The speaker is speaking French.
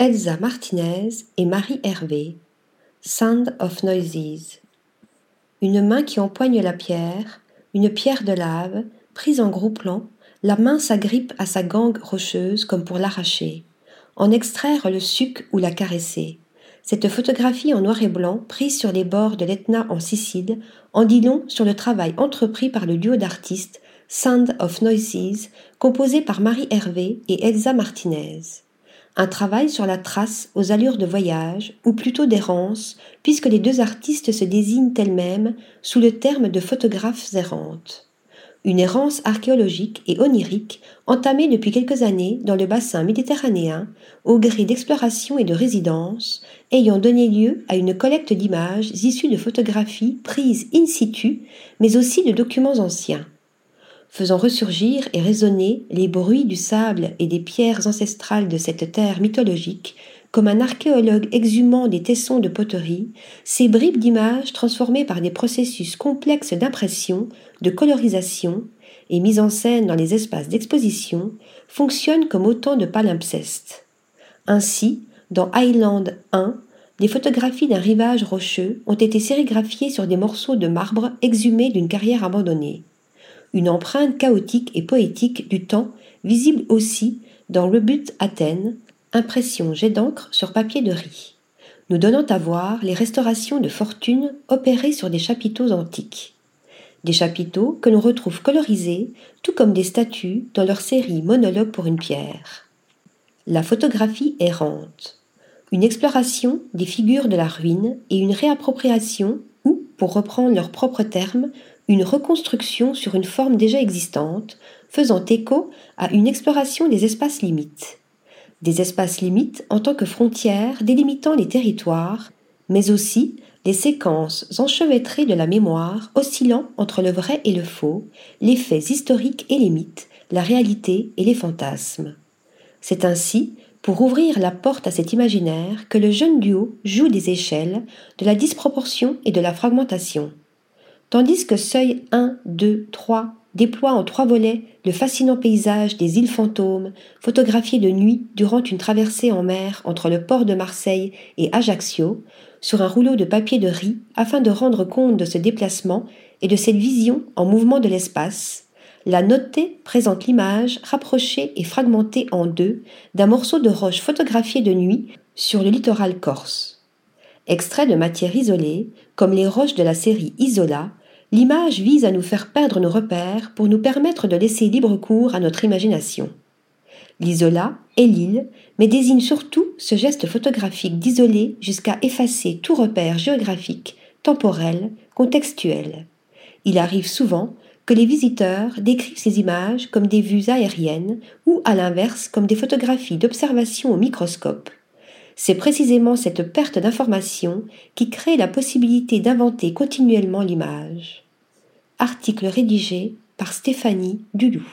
Elsa Martinez et Marie Hervé. Sound of Noises. Une main qui empoigne la pierre, une pierre de lave, prise en gros plan, la main s'agrippe à sa gangue rocheuse comme pour l'arracher, en extraire le suc ou la caresser. Cette photographie en noir et blanc, prise sur les bords de l'Etna en Sicile, en dit long sur le travail entrepris par le duo d'artistes Sound of Noises, composé par Marie Hervé et Elsa Martinez. Un travail sur la trace aux allures de voyage, ou plutôt d'errance, puisque les deux artistes se désignent elles-mêmes sous le terme de photographes errantes une errance archéologique et onirique entamée depuis quelques années dans le bassin méditerranéen au gré d'exploration et de résidence, ayant donné lieu à une collecte d'images issues de photographies prises in situ, mais aussi de documents anciens. Faisant ressurgir et résonner les bruits du sable et des pierres ancestrales de cette terre mythologique, comme un archéologue exhumant des tessons de poterie, ces bribes d'images transformées par des processus complexes d'impression, de colorisation et mise en scène dans les espaces d'exposition fonctionnent comme autant de palimpsestes. Ainsi, dans Island 1, des photographies d'un rivage rocheux ont été sérigraphiées sur des morceaux de marbre exhumés d'une carrière abandonnée. Une empreinte chaotique et poétique du temps visible aussi dans Rebut Athènes, Impression jet d'encre sur papier de riz, nous donnant à voir les restaurations de fortune opérées sur des chapiteaux antiques. Des chapiteaux que l'on retrouve colorisés, tout comme des statues dans leur série Monologue pour une pierre. La photographie errante. Une exploration des figures de la ruine et une réappropriation ou, pour reprendre leurs propres termes, une reconstruction sur une forme déjà existante, faisant écho à une exploration des espaces limites des espaces limites en tant que frontières délimitant les territoires, mais aussi les séquences enchevêtrées de la mémoire oscillant entre le vrai et le faux, les faits historiques et les mythes, la réalité et les fantasmes. C'est ainsi, pour ouvrir la porte à cet imaginaire, que le jeune duo joue des échelles, de la disproportion et de la fragmentation. Tandis que seuil 1, 2, 3 déploie en trois volets le fascinant paysage des îles fantômes, photographiées de nuit durant une traversée en mer entre le port de Marseille et Ajaccio, sur un rouleau de papier de riz afin de rendre compte de ce déplacement et de cette vision en mouvement de l'espace. La notée présente l'image rapprochée et fragmentée en deux d'un morceau de roche photographié de nuit sur le littoral corse. Extrait de matière isolée, comme les roches de la série Isola, L'image vise à nous faire perdre nos repères pour nous permettre de laisser libre cours à notre imagination. L'isola est l'île, mais désigne surtout ce geste photographique d'isoler jusqu'à effacer tout repère géographique, temporel, contextuel. Il arrive souvent que les visiteurs décrivent ces images comme des vues aériennes ou à l'inverse comme des photographies d'observation au microscope. C'est précisément cette perte d'information qui crée la possibilité d'inventer continuellement l'image. Article rédigé par Stéphanie Dulou.